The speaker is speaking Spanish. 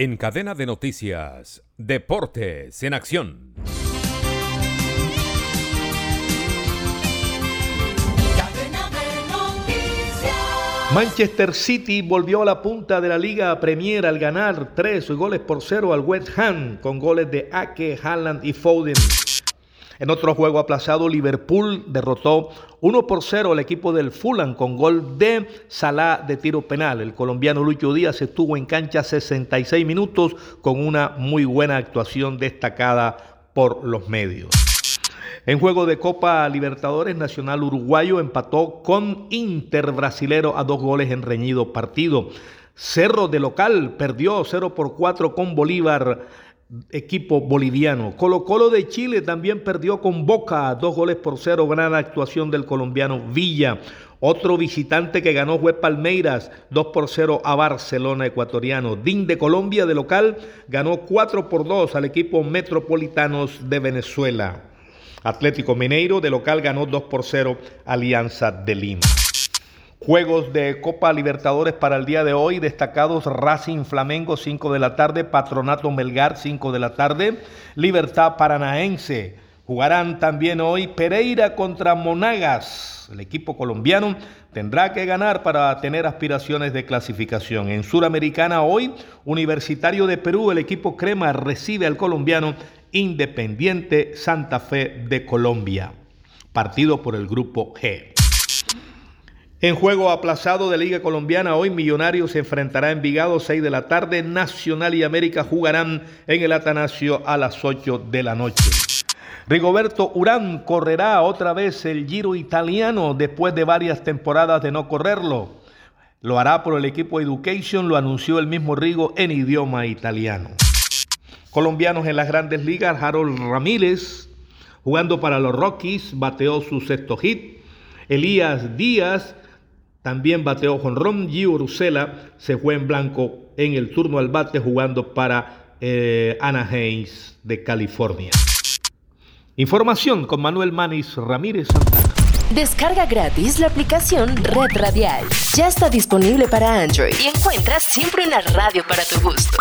En cadena de noticias, Deportes en Acción. Manchester City volvió a la punta de la Liga Premier al ganar tres goles por cero al West Ham con goles de Ake, Haaland y Foden. En otro juego aplazado, Liverpool derrotó 1 por 0 al equipo del Fulham con gol de Salah de tiro penal. El colombiano Lucho Díaz estuvo en cancha 66 minutos con una muy buena actuación destacada por los medios. En juego de Copa Libertadores, Nacional Uruguayo empató con Inter Brasilero a dos goles en reñido partido. Cerro de local perdió 0 por 4 con Bolívar equipo boliviano. Colo Colo de Chile también perdió con Boca, dos goles por cero, gran actuación del colombiano Villa. Otro visitante que ganó fue Palmeiras, 2 por 0 a Barcelona ecuatoriano. DIN de Colombia de local ganó 4 por 2 al equipo Metropolitanos de Venezuela. Atlético Mineiro de local ganó 2 por 0 Alianza de Lima. Juegos de Copa Libertadores para el día de hoy, destacados Racing Flamengo 5 de la tarde, Patronato Melgar 5 de la tarde, Libertad Paranaense. Jugarán también hoy Pereira contra Monagas. El equipo colombiano tendrá que ganar para tener aspiraciones de clasificación. En Suramericana hoy, Universitario de Perú, el equipo Crema recibe al colombiano Independiente Santa Fe de Colombia. Partido por el grupo G. En juego aplazado de Liga Colombiana, hoy Millonarios se enfrentará en Vigado 6 de la tarde. Nacional y América jugarán en el Atanasio a las 8 de la noche. Rigoberto Urán correrá otra vez el Giro italiano después de varias temporadas de no correrlo. Lo hará por el equipo Education, lo anunció el mismo Rigo en idioma italiano. Colombianos en las grandes ligas, Harold Ramírez, jugando para los Rockies, bateó su sexto hit. Elías Díaz también bateó Ron Gio Urusela se fue en blanco en el turno al bate jugando para eh, Anaheim de California. Información con Manuel Manis Ramírez Santana. Descarga gratis la aplicación Red Radial. Ya está disponible para Android y encuentras siempre una radio para tu gusto.